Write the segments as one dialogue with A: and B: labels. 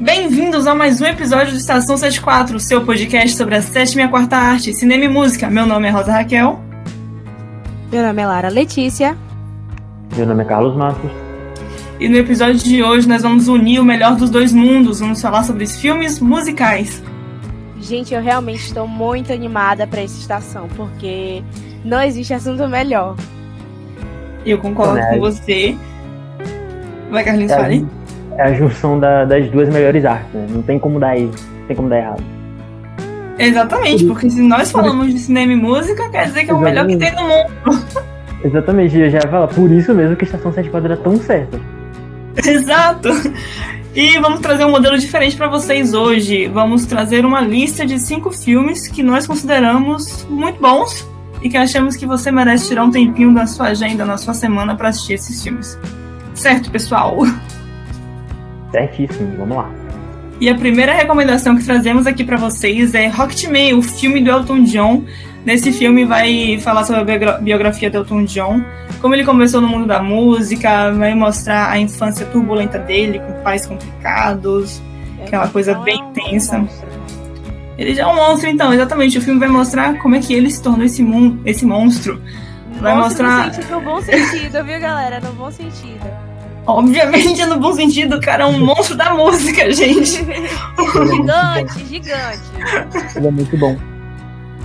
A: Bem-vindos a mais um episódio do Estação 74, seu podcast sobre a sétima e a quarta arte, cinema e música. Meu nome é Rosa Raquel.
B: Meu nome é Lara Letícia.
C: Meu nome é Carlos Matos.
A: E no episódio de hoje nós vamos unir o melhor dos dois mundos. Vamos falar sobre os filmes musicais.
B: Gente, eu realmente estou muito animada para essa estação, porque não existe assunto melhor.
A: Eu concordo é. com você. Vai, Carlinhos, é, fale.
C: É a junção da, das duas melhores artes, né? Não tem como dar, não tem como dar errado.
A: Exatamente, porque se nós falamos de cinema e música, quer dizer que é o melhor que tem no mundo.
C: Exatamente, eu já ia falar, por isso mesmo que a Estação 74 era tão certa.
A: Exato! E vamos trazer um modelo diferente para vocês hoje. Vamos trazer uma lista de cinco filmes que nós consideramos muito bons e que achamos que você merece tirar um tempinho da sua agenda, na sua semana, para assistir esses filmes. Certo, pessoal?
C: Certíssimo, vamos lá.
A: E a primeira recomendação que trazemos aqui para vocês é Rocketman, o filme do Elton John. Nesse filme vai falar sobre a biografia do Elton John, como ele começou no mundo da música, vai mostrar a infância turbulenta dele, com pais complicados, é aquela coisa bem tensa. Ele já é um monstro, então, exatamente. O filme vai mostrar como é que ele se tornou esse, mon esse monstro.
B: Vai mostrar. No, sentido, no bom sentido, viu, galera? No bom sentido.
A: Obviamente, no bom sentido, o cara é um monstro da música, gente.
B: gigante, gigante.
C: Ele é muito bom.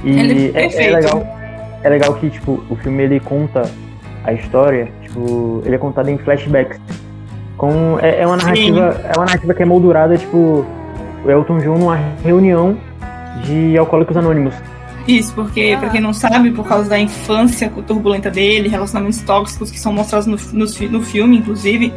C: E é, é, é, legal, é legal que, tipo, o filme ele conta a história, tipo, ele é contado em flashbacks. Com, é, é uma narrativa. Sim. É uma narrativa que é moldurada, tipo, o Elton John numa reunião de alcoólicos anônimos.
A: Isso, porque, ah. pra quem não sabe, por causa da infância turbulenta dele, relacionamentos tóxicos que são mostrados no, no, no filme, inclusive,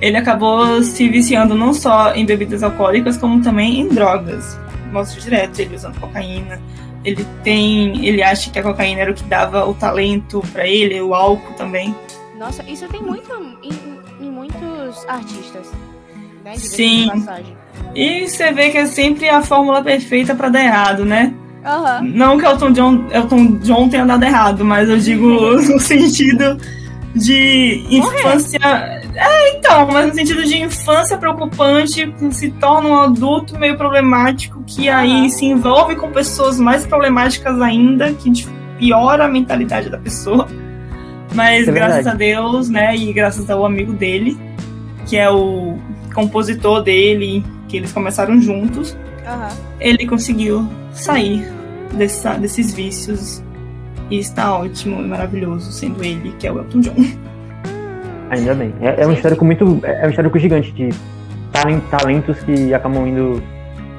A: ele acabou se viciando não só em bebidas alcoólicas, como também em drogas. Mostra direto ele usando cocaína. Ele tem. Ele acha que a cocaína era o que dava o talento para ele, o álcool também.
B: Nossa, isso tem muito em, em muitos artistas. Né,
A: Sim. E você vê que é sempre a fórmula perfeita para dar errado, né?
B: Uhum.
A: Não que Elton John, Elton John tenha dado errado, mas eu digo no sentido de infância. É, então, mas no sentido de infância preocupante, se torna um adulto meio problemático, que uhum. aí se envolve com pessoas mais problemáticas ainda, que piora a mentalidade da pessoa. Mas é graças a Deus, né, e graças ao amigo dele, que é o compositor dele, que eles começaram juntos,
B: uhum.
A: ele conseguiu sair dessa, desses vícios e está ótimo e maravilhoso sendo ele, que é o Elton John.
C: Ainda bem. É, é um histórico muito. É um histórico gigante de talentos que acabam indo.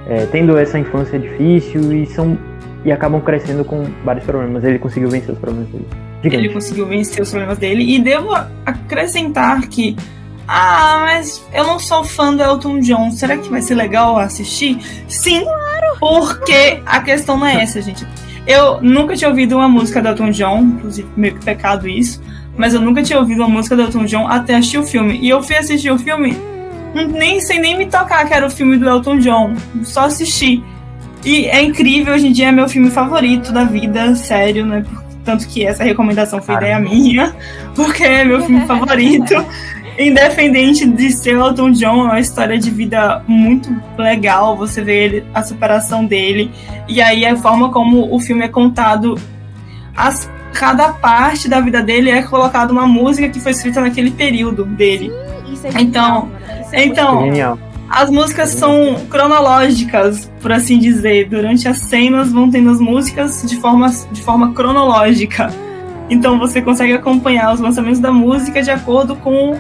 C: É, tendo essa infância difícil e são. E acabam crescendo com vários problemas. Ele conseguiu vencer os problemas dele.
A: Gigante. Ele conseguiu vencer os problemas dele. E devo acrescentar que ah, mas eu não sou fã do Elton John. Será que vai ser legal assistir? Sim, claro. Porque a questão não é essa, gente. Eu nunca tinha ouvido uma música do Elton John, inclusive meio que pecado isso, mas eu nunca tinha ouvido uma música do Elton John até assistir o filme. E eu fui assistir o filme nem sem nem me tocar que era o filme do Elton John, só assisti. E é incrível, hoje em dia é meu filme favorito da vida, sério, né? Tanto que essa recomendação foi ideia minha, porque é meu filme favorito. Independente de ser Elton John, é uma história de vida muito legal. Você vê ele, a superação dele. E aí a forma como o filme é contado. As, cada parte da vida dele é colocada uma música que foi escrita naquele período dele.
B: Isso é então,
A: Isso é então as músicas são cronológicas, por assim dizer. Durante as cenas vão tendo as músicas de forma, de forma cronológica. Então você consegue acompanhar os lançamentos da música de acordo com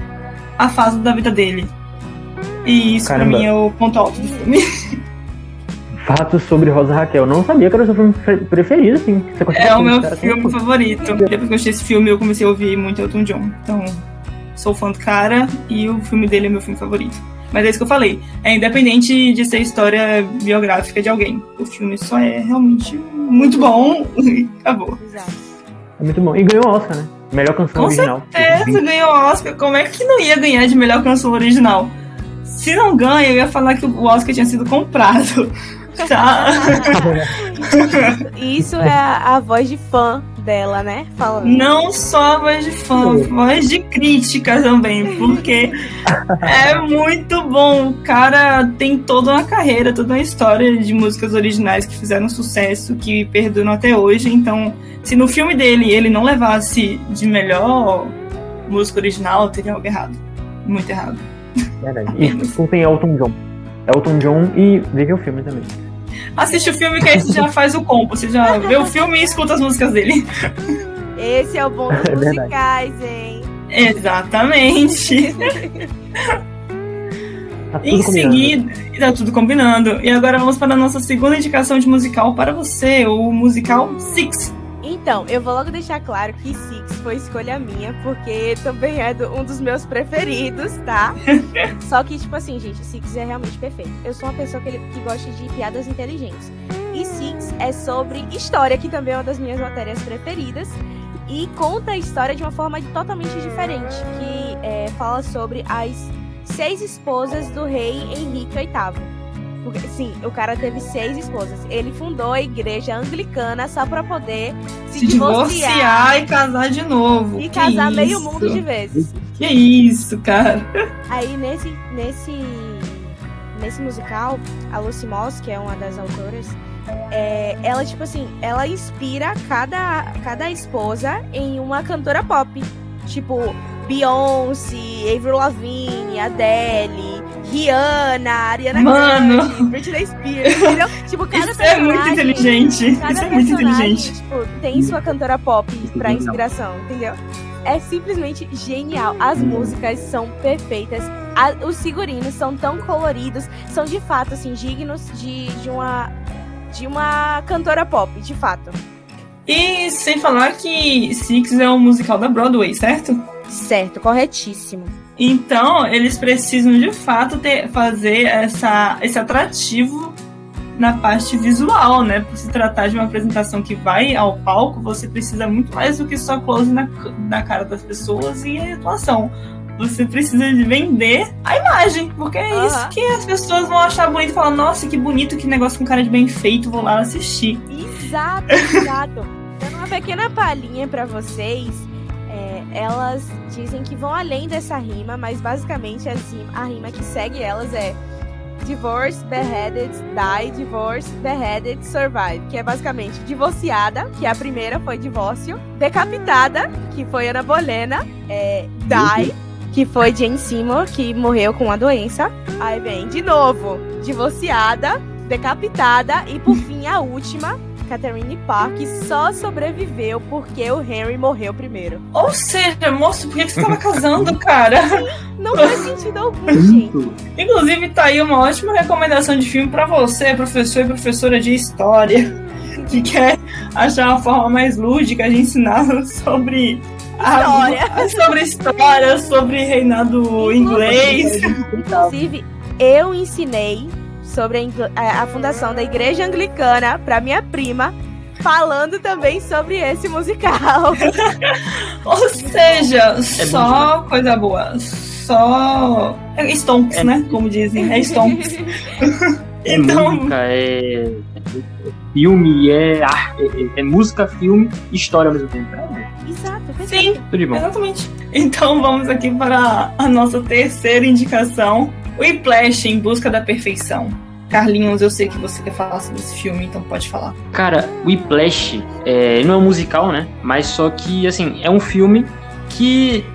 A: a fase da vida dele. E isso Caramba. pra mim é o ponto alto do filme.
C: Fatos sobre Rosa Raquel. Não sabia que era o seu filme preferido, assim.
A: é o meu filme favorito. Depois que eu achei esse filme, eu comecei a ouvir muito Elton John. Então, sou fã do cara e o filme dele é meu filme favorito. Mas é isso que eu falei. É independente de ser história biográfica de alguém. O filme só é realmente muito bom e acabou.
C: É muito bom. E ganhou Oscar, né? Melhor canção
A: Com
C: original.
A: Com certeza ganhou Oscar. Como é que não ia ganhar de melhor canção original? Se não ganha, eu ia falar que o Oscar tinha sido comprado. Tá?
B: Isso é a, a voz de fã dela, né?
A: Falando. Não só a voz de fã, voz de crítica também, porque é muito bom. O cara tem toda uma carreira, toda uma história de músicas originais que fizeram sucesso, que perduram até hoje. Então, se no filme dele ele não levasse de melhor música original, teria algo errado. Muito errado.
C: Verdade. E escutem Elton John. Elton John e veja o filme também.
A: Assiste o filme que aí você já faz o combo. Você já vê o filme e escuta as músicas dele.
B: Esse é o bom dos é musicais, hein?
A: Exatamente. Tá em seguida, tá tudo combinando. E agora vamos para a nossa segunda indicação de musical para você, o musical Six.
B: Então, eu vou logo deixar claro que Six foi escolha minha, porque também é do, um dos meus preferidos, tá? Só que, tipo assim, gente, Six é realmente perfeito. Eu sou uma pessoa que, que gosta de piadas inteligentes. E Six é sobre história, que também é uma das minhas matérias preferidas. E conta a história de uma forma totalmente diferente, que é, fala sobre as seis esposas do rei Henrique VIII. Porque, sim, o cara teve seis esposas. Ele fundou a igreja anglicana só pra poder se, se divorciar, divorciar,
A: e casar de novo.
B: E que casar isso? meio mundo de vezes.
A: Que isso, cara.
B: Aí nesse, nesse, nesse musical, a Lucy Moss, que é uma das autoras, é, ela, tipo assim, ela inspira cada, cada esposa em uma cantora pop. Tipo, Beyoncé, Avril Lavigne, Adele, Rihanna, Ariana
A: Mano.
B: Grande, Britney Spears, entendeu? Tipo, cada
A: Isso é muito inteligente. Isso é muito inteligente.
B: Tipo, tem sua cantora pop pra inspiração, entendeu? É simplesmente genial. As músicas são perfeitas. A, os figurinos são tão coloridos, são de fato assim dignos de, de uma de uma cantora pop, de fato.
A: E sem falar que Six é um musical da Broadway, certo?
B: Certo, corretíssimo.
A: Então, eles precisam de fato ter, fazer essa, esse atrativo na parte visual, né? Por se tratar de uma apresentação que vai ao palco, você precisa muito mais do que só close na, na cara das pessoas e a atuação. Você precisa de vender a imagem, porque é uhum. isso que as pessoas vão achar bonito e falar: nossa, que bonito, que negócio com cara de bem feito, vou lá assistir.
B: Exato, exato. Dando uma pequena palhinha para vocês elas dizem que vão além dessa rima, mas basicamente a rima que segue elas é Divorce, Beheaded, Die, Divorce, Beheaded, Survive, que é basicamente divorciada, que a primeira foi divórcio, decapitada, que foi Ana Bolena, é, Die, que foi Jane Seymour, que morreu com a doença. Aí vem, de novo, divorciada, decapitada e por fim a última, Catherine Park só sobreviveu porque o Henry morreu primeiro.
A: Ou seja, moço, por que você estava casando, cara?
B: Não faz sentido algum, gente.
A: Inclusive, tá aí uma ótima recomendação de filme para você, professor e professora de história, que quer achar uma forma mais lúdica de ensinar sobre
B: história.
A: A, sobre história, sobre reinado inglês.
B: Inclusive, eu ensinei sobre a, a fundação da Igreja Anglicana para minha prima, falando também sobre esse musical.
A: Ou seja, é só bom, coisa boa. Só. É Stonks, é, né? Como dizem. É Stonks.
D: É então... música, é, é filme, é, arte, é, é, música, filme e história ao mesmo tempo.
B: Exato,
A: Sim, exatamente. Então vamos aqui para a nossa terceira indicação. Whiplash em busca da perfeição. Carlinhos, eu sei que você quer falar sobre esse filme, então pode falar.
D: Cara, Whiplash é, não é um musical, né? Mas só que, assim, é um filme que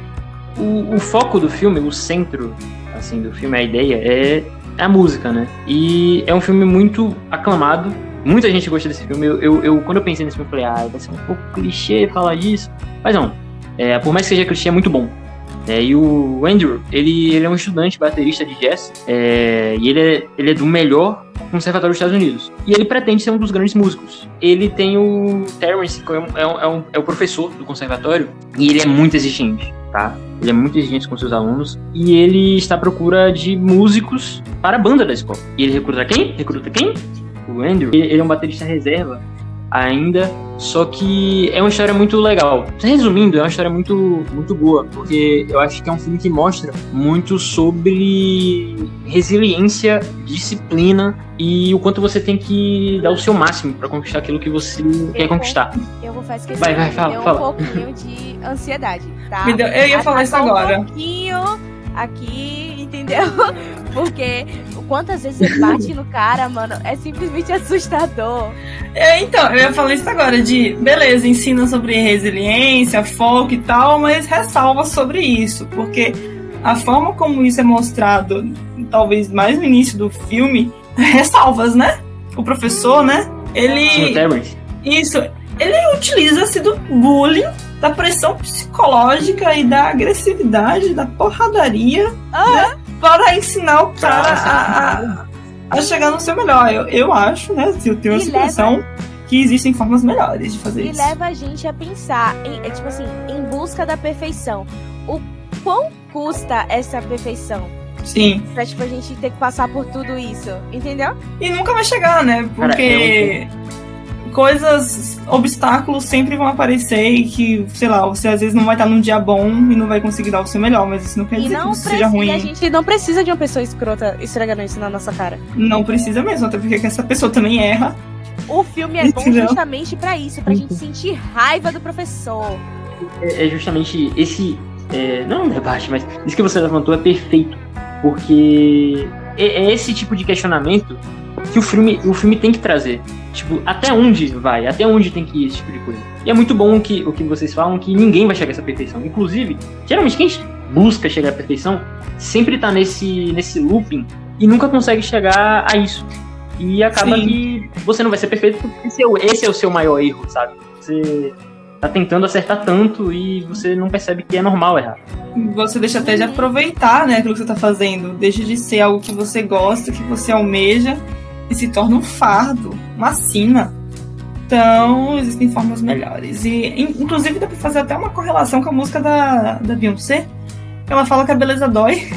D: o, o foco do filme, o centro, assim, do filme, a ideia é a música, né? E é um filme muito aclamado. Muita gente gosta desse filme. Eu, eu, eu quando eu pensei nesse filme, eu falei, ah, vai ser um pouco clichê falar disso. Mas não, é, por mais que seja clichê, é muito bom. É, e o Andrew, ele, ele é um estudante baterista de jazz, é, e ele é, ele é do melhor conservatório dos Estados Unidos. E ele pretende ser um dos grandes músicos. Ele tem o Terence, que é, um, é, um, é o professor do conservatório, e ele é muito exigente, tá? Ele é muito exigente com seus alunos, e ele está à procura de músicos para a banda da escola. E ele recruta quem? Recruta quem? O Andrew. Ele, ele é um baterista reserva ainda. Só que é uma história muito legal. Resumindo, é uma história muito, muito boa, porque eu acho que é um filme que mostra muito sobre resiliência, disciplina e o quanto você tem que dar o seu máximo para conquistar aquilo que você eu quer conquistar.
B: Eu vou fazer
D: vai, vai, fala,
B: deu
D: fala.
B: um pouquinho de ansiedade, tá?
A: Deu, eu ia falar isso agora.
B: Um pouquinho aqui, entendeu? Porque quantas vezes ele bate no cara, mano, é simplesmente assustador.
A: É, então, eu ia falar isso agora, de beleza, ensina sobre resiliência, foco e tal, mas ressalva sobre isso, porque a forma como isso é mostrado, talvez mais no início do filme, ressalvas, né? O professor, né? Ele. Isso, ele utiliza-se do bullying, da pressão psicológica e da agressividade, da porradaria,
B: ah.
A: né? Para ensinar o cara a, a, a, chegar no seu melhor. Eu, eu acho, né? Se eu tenho essa impressão. Leva... Que existem formas melhores de fazer
B: e
A: isso.
B: E leva a gente a pensar, em, é, tipo assim, em busca da perfeição. O quão custa essa perfeição?
A: Sim.
B: Pra, tipo, a gente ter que passar por tudo isso, entendeu?
A: E nunca vai chegar, né? Porque Cara, coisas, obstáculos sempre vão aparecer e que, sei lá, você às vezes não vai estar num dia bom e não vai conseguir dar o seu melhor, mas isso não quer
B: e
A: dizer
B: não
A: que isso seja ruim.
B: E a gente não precisa de uma pessoa escrota esfregando isso na nossa cara.
A: Não precisa mesmo, até porque essa pessoa também erra.
B: O filme é bom Entendeu? justamente para isso, pra gente sentir raiva do professor.
D: É, é justamente esse. É, não é um debate, mas isso que você levantou é perfeito porque é, é esse tipo de questionamento que o filme, o filme tem que trazer. Tipo, até onde vai? Até onde tem que ir esse tipo de coisa? E é muito bom que, o que vocês falam que ninguém vai chegar a essa perfeição. Inclusive, geralmente quem busca chegar à perfeição sempre tá nesse, nesse looping e nunca consegue chegar a isso. E acaba Sim. que você não vai ser perfeito porque esse é, o, esse é o seu maior erro, sabe? Você tá tentando acertar tanto e você não percebe que é normal errar.
A: Você deixa até de aproveitar, né, aquilo que você tá fazendo. Deixa de ser algo que você gosta, que você almeja e se torna um fardo, uma sina. Então, existem formas melhores. E, inclusive, dá pra fazer até uma correlação com a música da, da Beyoncé. Ela fala que a beleza dói.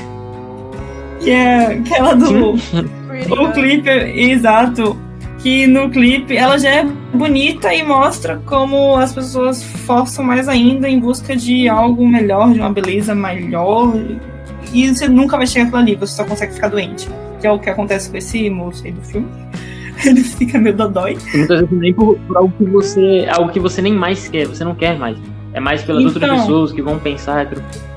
A: Que é aquela do. o clipe, exato que no clipe ela já é bonita e mostra como as pessoas forçam mais ainda em busca de algo melhor, de uma beleza melhor. E você nunca vai chegar aquilo ali, você só consegue ficar doente. Que é o que acontece com esse moço aí do filme. Ele fica meio dodói.
D: muitas vezes nem por, por, algo que você. algo que você nem mais quer, você não quer mais. É mais pelas então, outras pessoas que vão pensar.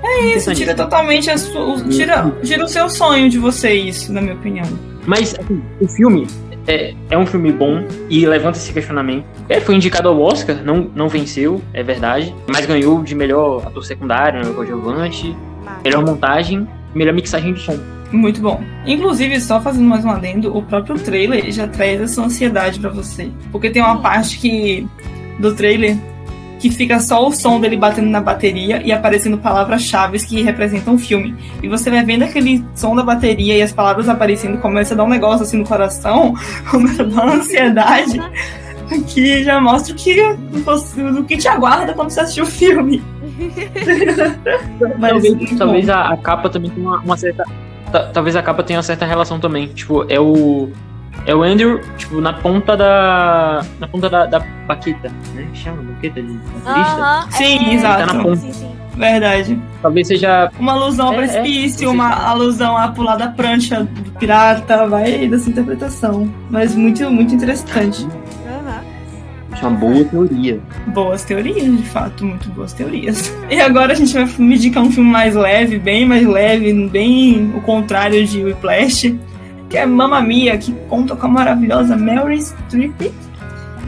A: É isso, tira totalmente a sua. Tira, tira o seu sonho de você, isso, na minha opinião.
D: Mas assim, o filme, é, é um filme bom e levanta esse questionamento. É, foi indicado ao Oscar, não, não venceu, é verdade, mas ganhou de melhor ator secundário, melhor coadjuvante, melhor montagem, melhor mixagem de som.
A: Muito bom. Inclusive, só fazendo mais um adendo, o próprio trailer já traz essa ansiedade para você. Porque tem uma parte que do trailer que fica só o som dele batendo na bateria e aparecendo palavras-chave que representam o filme. E você vai vendo aquele som da bateria e as palavras aparecendo, começa a dar um negócio assim no coração, começa a dar uma ansiedade, que já mostra o que, o que te aguarda quando você assistir o filme.
D: Mas, talvez, talvez a, a, capa também tenha uma, uma certa. Talvez a capa tenha uma certa relação também. Tipo, é o é o Andrew, tipo, na ponta da. Na ponta da, da baqueta, né? Chama baqueta de? Uh
A: -huh, sim, é... exato.
D: Tá na ponta. Sim,
A: sim. Verdade.
D: Talvez seja.
A: Uma alusão ao é, precipício, é, uma alusão a pular da prancha do pirata, vai dessa interpretação. Mas muito, muito interessante.
D: É uma boa teoria.
A: Boas teorias, de fato, muito boas teorias. E agora a gente vai me indicar um filme mais leve, bem mais leve, bem o contrário de Whiplash que é Mamma Mia, que conta com a maravilhosa Mary Streep.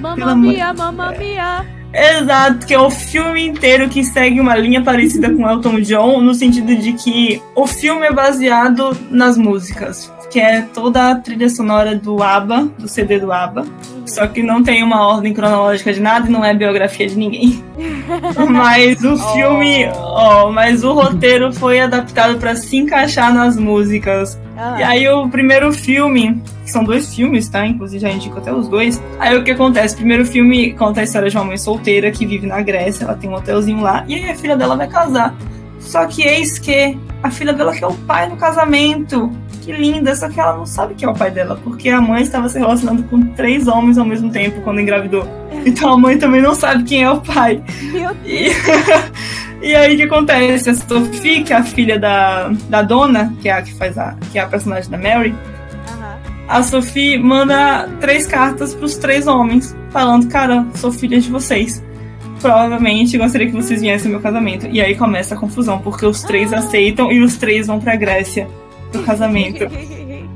B: Mamma Mia, Mamma Mia.
A: Exato, que é o filme inteiro que segue uma linha parecida com Elton John, no sentido de que o filme é baseado nas músicas, que é toda a trilha sonora do ABBA, do CD do ABBA. Só que não tem uma ordem cronológica de nada e não é biografia de ninguém. mas o filme, ó, oh. oh, mas o roteiro foi adaptado para se encaixar nas músicas. Ah. E aí o primeiro filme, que são dois filmes, tá? Inclusive já indico até os dois. Aí o que acontece? O primeiro filme conta a história de uma mãe solteira que vive na Grécia, ela tem um hotelzinho lá, e aí a filha dela vai casar. Só que eis que a filha dela quer o pai no casamento que linda, só que ela não sabe quem é o pai dela, porque a mãe estava se relacionando com três homens ao mesmo tempo quando engravidou. Então a mãe também não sabe quem é o pai.
B: Meu
A: E, e aí o que acontece? A Sophie, que é a filha da, da dona, que é a que faz a, que é a personagem da Mary, a Sophie manda três cartas pros três homens, falando, cara, sou filha de vocês. Provavelmente gostaria que vocês viessem ao meu casamento. E aí começa a confusão, porque os três aceitam e os três vão pra Grécia pro casamento.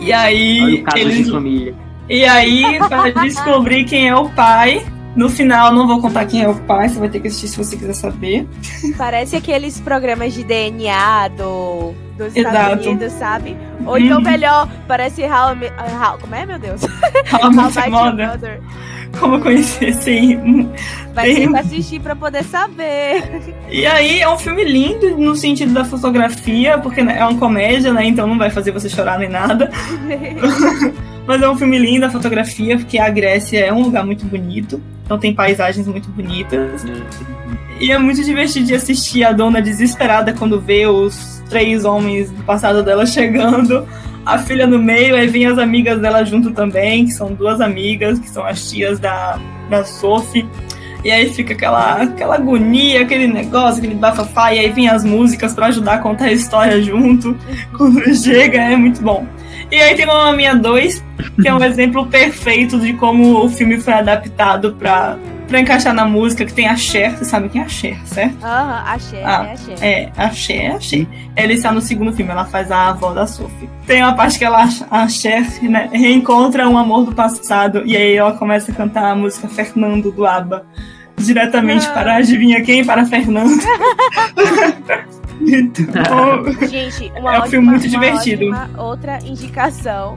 A: E aí.
D: Olha o caso
A: eles-
D: de família.
A: E aí, pra descobrir quem é o pai. No final, não vou contar quem é o pai, você vai ter que assistir se você quiser saber.
B: Parece aqueles programas de DNA do, dos Estados. Unidos, sabe? Ou então
A: Uhum.
B: melhor, parece How, How Como é, meu Deus?
A: How
B: How
A: Met Como eu conheci esse.
B: Vai ter que assistir pra poder saber.
A: E aí é um filme lindo no sentido da fotografia, porque né, é uma comédia, né? Então não vai fazer você chorar nem nada. Mas é um filme lindo a fotografia, porque a Grécia é um lugar muito bonito. Então tem paisagens muito bonitas. E é muito divertido de assistir a dona desesperada quando vê os três homens do passado dela chegando. A filha no meio, aí vem as amigas dela junto também, que são duas amigas, que são as tias da, da Sophie. E aí fica aquela, aquela agonia, aquele negócio, aquele bafafá, e aí vem as músicas pra ajudar a contar a história junto. Quando chega, é muito bom. E aí tem Mamma Mia 2, que é um exemplo perfeito de como o filme foi adaptado pra, pra encaixar na música, que tem a Cher, você sabe quem é a Cher, certo?
B: Aham, achei,
A: Ah,
B: é, achei.
A: É, a Cher, é a Cher. Ela está no segundo filme, ela faz a avó da Sophie. Tem uma parte que ela, a Cher, né, reencontra um amor do passado, e aí ela começa a cantar a música Fernando do ABBA. Diretamente
B: Ah.
A: para adivinha quem? Para Fernando. então,
B: Gente, uma
A: É um
B: ótima,
A: filme muito
B: uma
A: divertido.
B: ótima outra indicação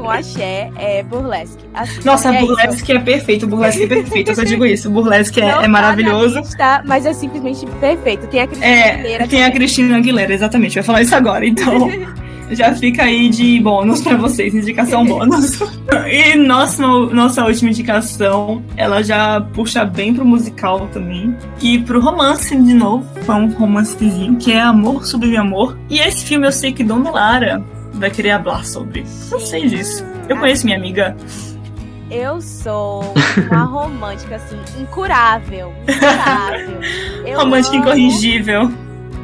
B: com a Cher é Burlesque. Assistam,
A: nossa,
B: é isso.
A: Burlesque é perfeito, Burlesque é perfeito, eu só digo isso. Burlesque é, é
B: tá
A: maravilhoso.
B: lista, mas é simplesmente perfeito. Tem a Cristina
A: É,
B: Aguilera
A: tem a. Cristina Aguilera, exatamente, eu ia falar isso agora, então já fica aí de bônus pra vocês, indicação bônus. E nossa, nossa última indicação, ela já puxa bem pro musical também. E pro romance de novo, é um romancezinho, que é Amor Sublime Amor. E esse filme eu sei que Dona Lara vai querer falar sobre. Eu sei disso. Eu conheço minha amiga.
B: Eu sou uma romântica, assim, incurável. Incurável. Eu
A: Romântica incorrigível.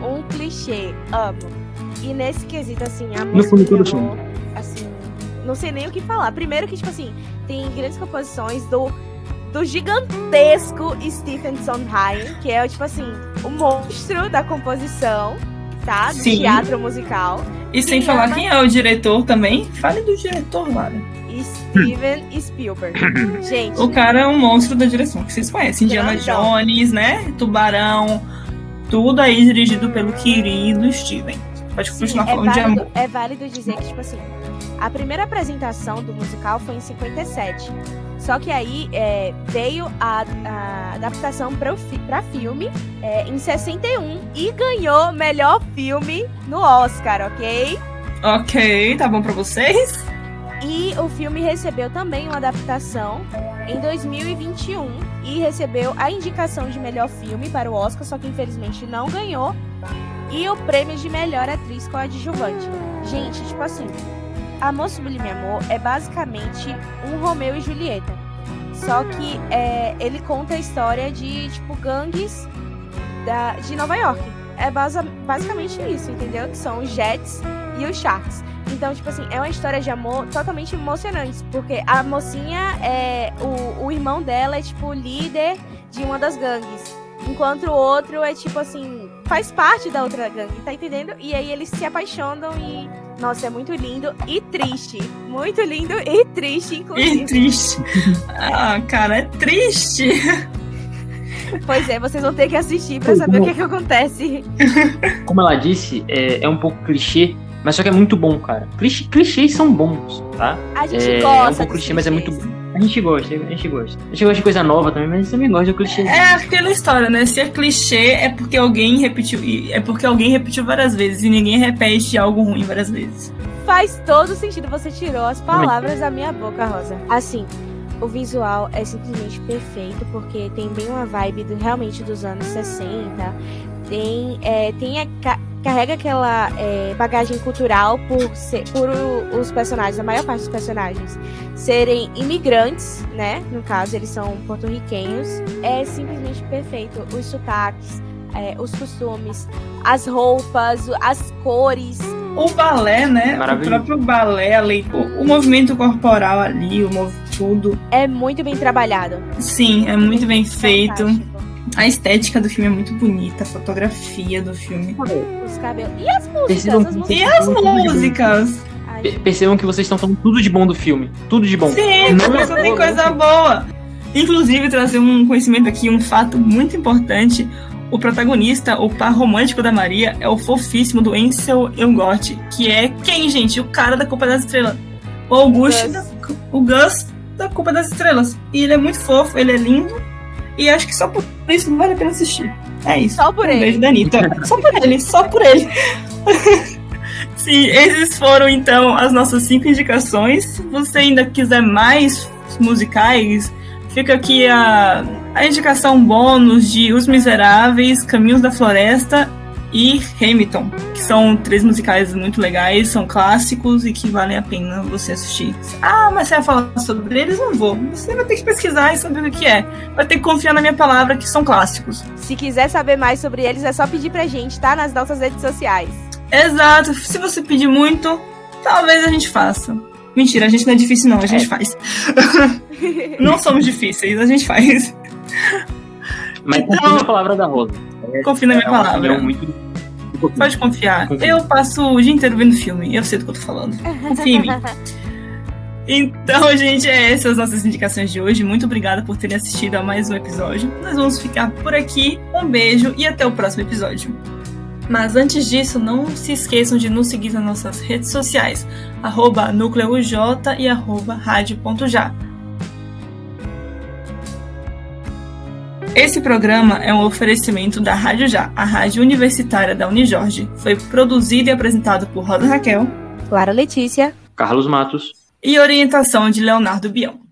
B: Um clichê, amo. E nesse quesito, assim, a
D: No
B: música
D: fundo, sim.
B: assim, não sei nem o que falar. Primeiro que, tipo assim, tem grandes composições do, do gigantesco Stephen Sondheim, que é, tipo assim, o monstro da composição, tá? Do
A: Sim.
B: teatro musical.
A: E sem falar quem é o diretor também, fale do diretor, Lara.
B: E Steven Spielberg. Gente,
A: O cara é um monstro da direção, que vocês conhecem. Indiana. Jones, né? Tubarão. Tudo aí dirigido pelo querido Steven. Pode
B: Sim,
A: continuar
B: é
A: falando de
B: válido,
A: amor.
B: é válido dizer que, tipo assim, a primeira apresentação do musical foi em 57. Só que aí é, veio a, a adaptação para pra filme é, em 61 e ganhou melhor filme no Oscar, ok?
A: Ok, tá bom pra vocês?
B: E o filme recebeu também uma adaptação em 2021 e recebeu a indicação de melhor filme para o Oscar, só que infelizmente não ganhou. E o prêmio de melhor atriz coadjuvante. Gente, tipo assim, Amor Sublime Amor é basicamente um Romeu e Julieta. Só que é, ele conta a história de, tipo, gangues da, de Nova York. É basa, basicamente isso, entendeu? Que são os Jets e os Sharks. Então, tipo assim, é uma história de amor totalmente emocionante. Porque a mocinha é. O, o irmão dela é, tipo, líder de uma das gangues. Enquanto o outro é, tipo assim, faz parte da outra gangue, tá entendendo? E aí eles se apaixonam e. Nossa, é muito lindo e triste. Muito lindo e triste,
A: E
B: inclusive.
A: triste. Ah, cara, é triste.
B: Pois é, vocês vão ter que assistir pra saber o que, é que acontece.
D: Como ela disse, é, é um pouco clichê, mas só que é muito bom, cara. Clichê, clichês são bons, tá?
B: A gente
D: É,
B: gosta.
D: é um pouco clichê, mas é muito bom. A gente gosta, a gente gosta. A gente gosta de coisa nova também, mas a gente também gosta do clichê.
A: É aquela história, né? Se é clichê, é porque alguém repetiu. É porque alguém repetiu várias vezes e ninguém repete algo ruim várias vezes.
B: Faz todo sentido. Você tirou as palavras da minha boca, Rosa. Assim, o visual é simplesmente perfeito, porque tem bem uma vibe do, realmente dos anos 60. Tem, é, tem a, carrega aquela é, bagagem cultural por, ser, por os personagens, a maior parte dos personagens, serem imigrantes, né? No caso, eles são porto-riquenhos. É simplesmente perfeito. Os sotaques, é, os costumes, as roupas, as cores.
A: O balé, né? O próprio balé, ali, o, o movimento corporal ali, o tudo.
B: É muito bem trabalhado.
A: Sim, é muito bem feito. A estética do filme é muito bonita, a fotografia do filme.
B: Os cabelos. E as músicas? As
A: músicas? E as músicas?
D: Percebam que vocês estão falando tudo de bom do filme. Tudo de bom.
A: Sim, não é tem coisa boa. Inclusive, trazer um conhecimento aqui, um fato muito importante. O protagonista, o par romântico da Maria, é o fofíssimo do Ansel Elgort, que é quem, gente? O cara da Culpa das Estrelas. O Augusto, o Gus da Culpa das Estrelas. E ele é muito fofo, ele é lindo. E acho que só por isso não vale a pena assistir. É isso.
B: Só por
A: um
B: ele.
A: Beijo da Anitta. só por ele, só por ele. Sim, esses foram então as nossas cinco indicações. Se você ainda quiser mais musicais, fica aqui a, a indicação bônus de Os Miseráveis, Caminhos da Floresta e Hamilton, que são três musicais muito legais, são clássicos e que valem a pena você assistir. Ah, mas você vai falar sobre eles? Não vou. Você vai ter que pesquisar e saber o que é. Vai ter que confiar na minha palavra que são clássicos.
B: Se quiser saber mais sobre eles, é só pedir pra gente, tá? Nas nossas redes sociais.
A: Exato. Se você pedir muito, talvez a gente faça. Mentira, a gente não é difícil, não, a gente é. faz. não somos difíceis, a gente faz.
D: Mas então, confia na palavra da Rosa.
A: Confia na minha é palavra. Muito Pode confiar. Eu passo o dia inteiro vendo filme. Eu sei do que eu tô falando. Confia em mim. Então, gente, é essas as nossas indicações de hoje. Muito obrigada por terem assistido a mais um episódio. Nós vamos ficar por aqui. Um beijo e até o próximo episódio. Mas antes disso, não se esqueçam de nos seguir nas nossas redes sociais, arroba núcleoj e arroba rádio.já. Esse programa é um oferecimento da Rádio Já, a rádio universitária da Unijorge. Foi produzido e apresentado por Roda Raquel,
B: Clara Letícia,
D: Carlos Matos
A: e orientação de Leonardo Bião.